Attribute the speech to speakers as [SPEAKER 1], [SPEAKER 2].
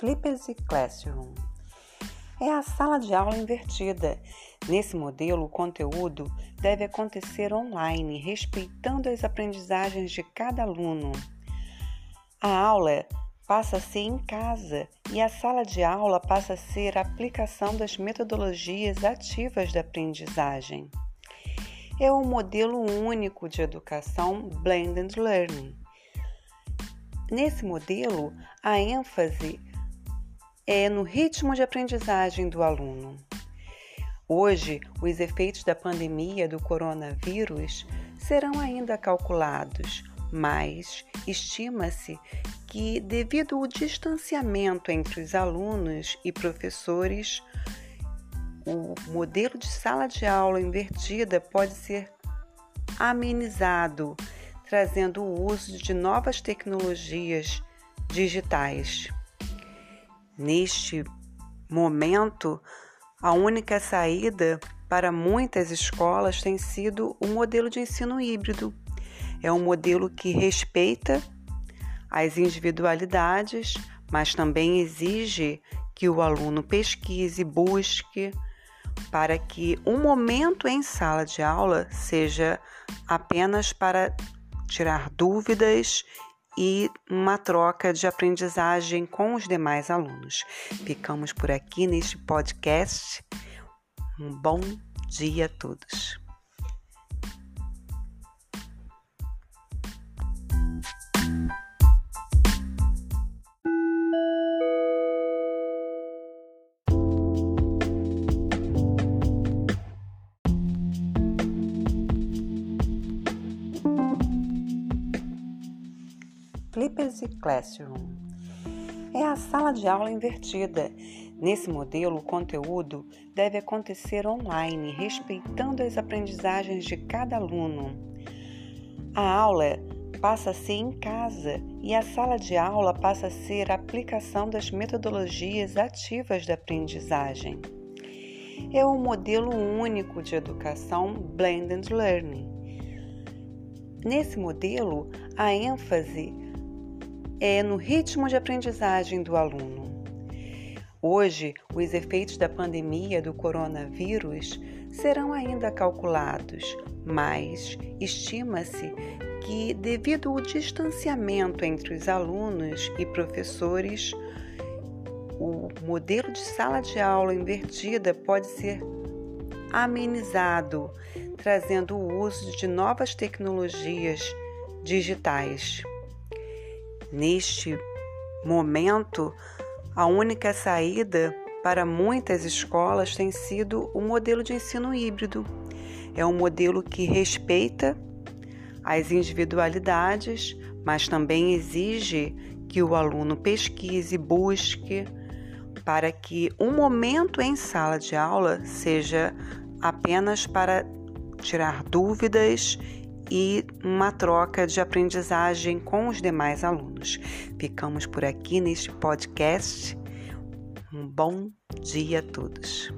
[SPEAKER 1] Flippers Classroom. É a sala de aula invertida. Nesse modelo, o conteúdo deve acontecer online, respeitando as aprendizagens de cada aluno. A aula passa a ser em casa e a sala de aula passa a ser a aplicação das metodologias ativas da aprendizagem. É um modelo único de educação Blended Learning. Nesse modelo, a ênfase é no ritmo de aprendizagem do aluno. Hoje, os efeitos da pandemia do coronavírus serão ainda calculados, mas estima-se que, devido ao distanciamento entre os alunos e professores, o modelo de sala de aula invertida pode ser amenizado, trazendo o uso de novas tecnologias digitais. Neste momento, a única saída para muitas escolas tem sido o modelo de ensino híbrido. É um modelo que respeita as individualidades, mas também exige que o aluno pesquise, busque, para que um momento em sala de aula seja apenas para tirar dúvidas e uma troca de aprendizagem com os demais alunos. Ficamos por aqui neste podcast. Um bom dia a todos. Flippers Classroom. É a sala de aula invertida. Nesse modelo, o conteúdo deve acontecer online, respeitando as aprendizagens de cada aluno. A aula passa a ser em casa e a sala de aula passa a ser a aplicação das metodologias ativas da aprendizagem. É um modelo único de educação Blended Learning. Nesse modelo, a ênfase é no ritmo de aprendizagem do aluno. Hoje, os efeitos da pandemia do coronavírus serão ainda calculados, mas estima-se que, devido ao distanciamento entre os alunos e professores, o modelo de sala de aula invertida pode ser amenizado, trazendo o uso de novas tecnologias digitais. Neste momento, a única saída para muitas escolas tem sido o modelo de ensino híbrido. É um modelo que respeita as individualidades, mas também exige que o aluno pesquise, busque, para que um momento em sala de aula seja apenas para tirar dúvidas e uma troca de aprendizagem com os demais alunos. Ficamos por aqui neste podcast. Um bom dia a todos.